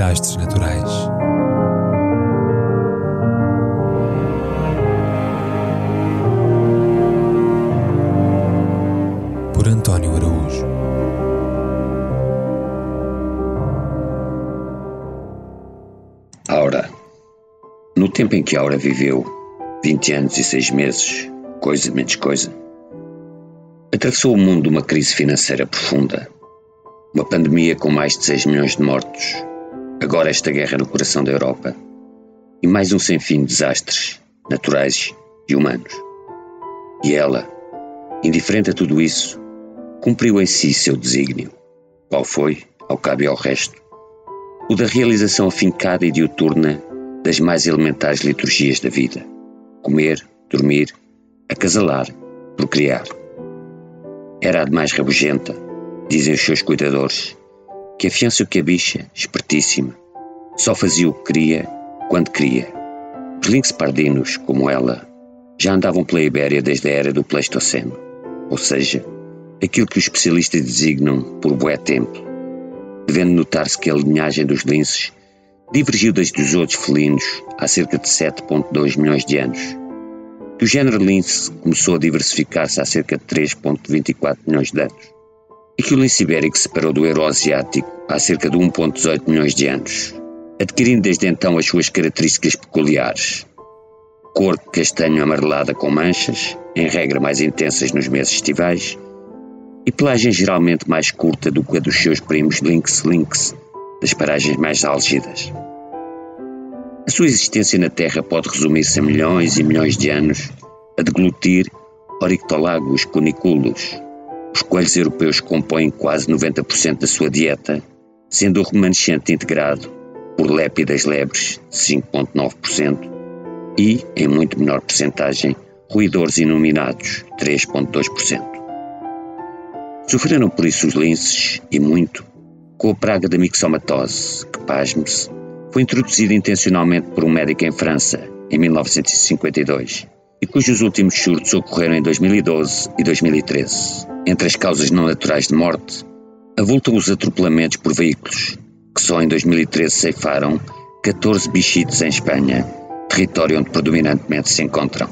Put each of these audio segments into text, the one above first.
Desastres naturais. Por António Araújo. Aura. No tempo em que Aura viveu, 20 anos e 6 meses, coisa menos coisa, atravessou o mundo uma crise financeira profunda, uma pandemia com mais de 6 milhões de mortos, agora esta guerra no coração da Europa e mais um sem fim de desastres naturais e humanos. E ela, indiferente a tudo isso, cumpriu em si seu desígnio. Qual foi, ao cabo e ao resto, o da realização afincada e diuturna das mais elementares liturgias da vida: comer, dormir, acasalar, procriar. Era a de mais rabugenta, dizem os seus cuidadores, que afiança que a bicha, espertíssima, só fazia o que queria, quando queria. Os links pardinos, como ela, já andavam pela Ibéria desde a era do Pleistoceno, ou seja, aquilo que os especialistas designam por bué tempo, devendo notar-se que a linhagem dos linces divergiu das dos outros felinos há cerca de 7,2 milhões de anos, que o género lince começou a diversificar-se há cerca de 3,24 milhões de anos e que o lince ibérico se separou do euroasiático há cerca de 1,18 milhões de anos, adquirindo desde então as suas características peculiares. Cor castanho amarelada com manchas, em regra mais intensas nos meses estivais, e pelagem geralmente mais curta do que a dos seus primos lynx-lynx, das paragens mais álgidas. A sua existência na Terra pode resumir-se a milhões e milhões de anos a deglutir orictolagos cuniculos, os coelhos europeus compõem quase 90% da sua dieta, sendo o remanescente integrado por lépidas lebres, 5,9%, e, em muito menor percentagem, roedores inominados, 3,2%. Sofreram por isso os linces, e muito, com a praga da mixomatose, que, pasme-se, foi introduzida intencionalmente por um médico em França, em 1952, e cujos últimos surtos ocorreram em 2012 e 2013. Entre as causas não naturais de morte, avultam os atropelamentos por veículos, que só em 2013 ceifaram 14 bichitos em Espanha, território onde predominantemente se encontram.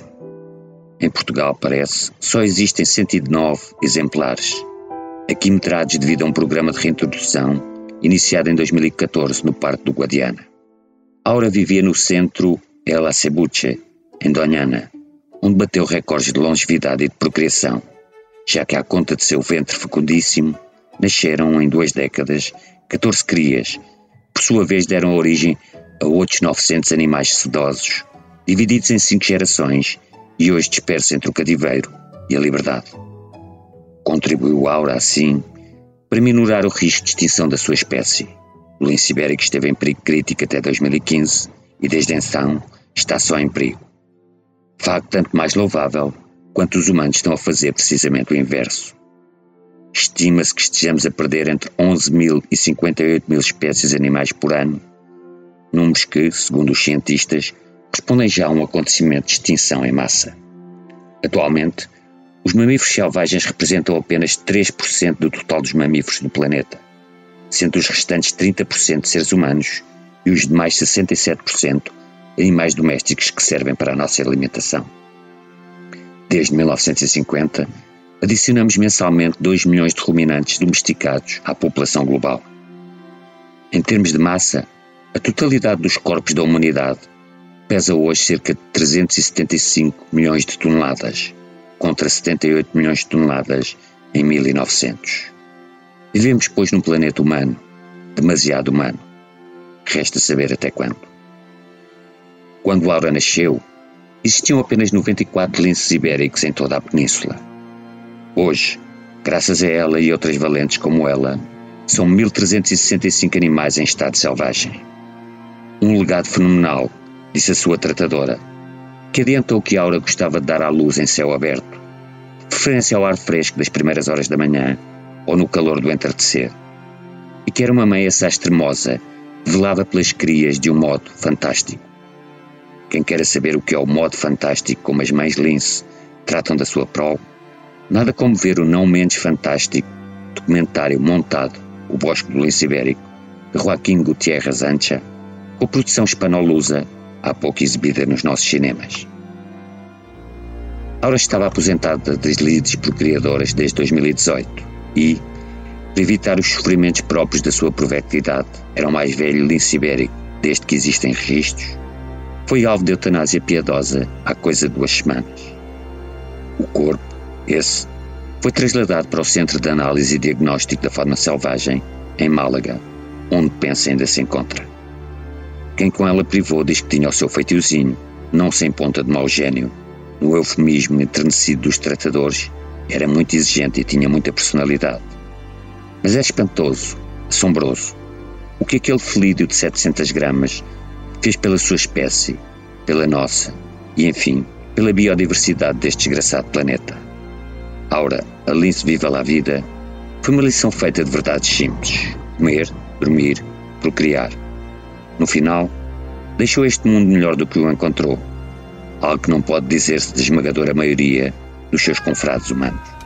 Em Portugal, parece, só existem 109 exemplares, aqui metrados devido a um programa de reintrodução iniciado em 2014 no Parque do Guadiana. Aura vivia no centro El Acebuche, em Doñana, onde bateu recordes de longevidade e de procriação já que à conta de seu ventre fecundíssimo, nasceram em duas décadas 14 crias, por sua vez deram origem a outros 900 animais sedosos, divididos em cinco gerações e hoje dispersos entre o cativeiro e a liberdade. Contribuiu Aura, assim, para minorar o risco de extinção da sua espécie. O lince ibérico esteve em perigo crítico até 2015 e desde então está só em perigo. Facto tanto mais louvável quanto os humanos estão a fazer precisamente o inverso. Estima-se que estejamos a perder entre 11 mil e 58 mil espécies animais por ano, números que, segundo os cientistas, respondem já a um acontecimento de extinção em massa. Atualmente, os mamíferos selvagens representam apenas 3% do total dos mamíferos do planeta, sendo os restantes 30% seres humanos e os demais 67% animais domésticos que servem para a nossa alimentação. Desde 1950, adicionamos mensalmente 2 milhões de ruminantes domesticados à população global. Em termos de massa, a totalidade dos corpos da humanidade pesa hoje cerca de 375 milhões de toneladas, contra 78 milhões de toneladas em 1900. Vivemos, pois, num planeta humano, demasiado humano. Resta saber até quando. Quando Laura nasceu, existiam apenas 94 linces ibéricos em toda a península. Hoje, graças a ela e outras valentes como ela, São 1365 animais em estado selvagem. Um legado fenomenal, disse a sua tratadora, que adiantou que Aura gostava de dar à luz em céu aberto, preferência ao ar fresco das primeiras horas da manhã ou no calor do entardecer, e que era uma meia extremosa, velava pelas crias de um modo fantástico. Quem quer saber o que é o modo fantástico como as mães Lince tratam da sua prole, nada como ver o não menos fantástico documentário montado O Bosque do Lince Ibérico, de Joaquim Gutierrez Ancha, com produção espanolusa há pouco exibida nos nossos cinemas. Aura estava aposentada das lides procriadoras desde 2018 e, para evitar os sofrimentos próprios da sua provectividade, era o mais velho lince ibérico desde que existem registros, foi alvo de eutanásia piedosa há coisa de duas semanas. O corpo, esse, foi trasladado para o Centro de Análise e Diagnóstico da Fauna Selvagem, em Málaga, onde pensa ainda se encontra. Quem com ela privou diz que tinha o seu feitiozinho, não sem ponta de mau gênio. No eufemismo enternecido dos tratadores, era muito exigente e tinha muita personalidade. Mas é espantoso, assombroso, o que aquele felídio de 700 gramas fez pela sua espécie, pela nossa e, enfim, pela biodiversidade deste desgraçado planeta. Aura, a lince viva lá vida, foi uma lição feita de verdades simples: comer, dormir, procriar. No final, deixou este mundo melhor do que o encontrou, algo que não pode dizer-se de esmagadora maioria dos seus confrades humanos.